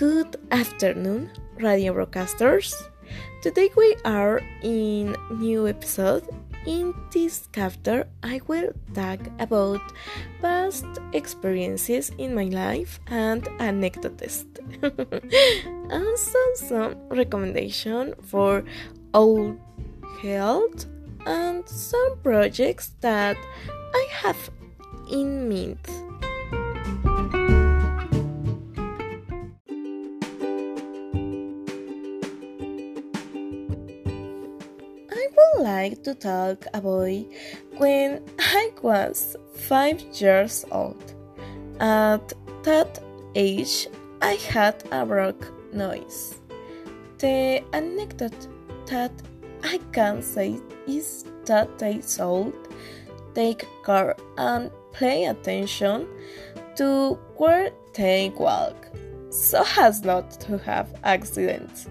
Good afternoon, radio broadcasters. Today we are in new episode. In this chapter, I will talk about past experiences in my life and anecdotes. also some recommendation for old health and some projects that I have in mind. I would like to talk about when I was five years old. At that age, I had a rock noise. The anecdote that I can say is that they should take care and pay attention to where they walk so as not to have accidents.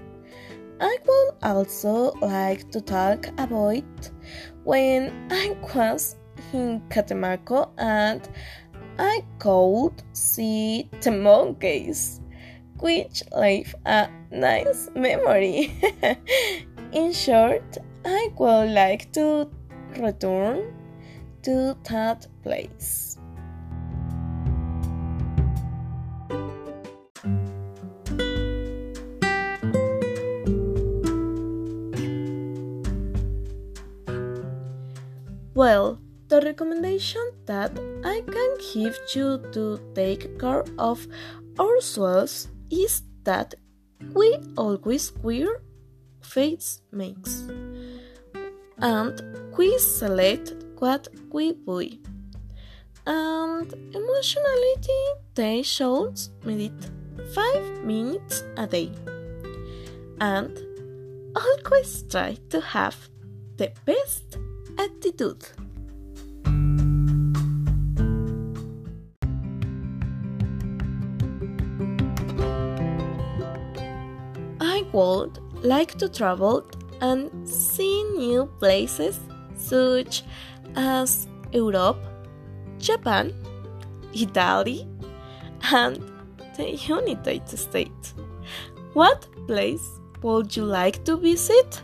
I would also like to talk about when I was in Catemaco and I could see the monkeys, which leave a nice memory. in short, I would like to return to that place. Well, the recommendation that I can give you to take care of ourselves is that we always wear face makes and we select what we buy. And emotionality they should meditate five minutes a day. And always try to have the best attitude. I would like to travel and see new places such as Europe, Japan, Italy, and the United States. What place would you like to visit?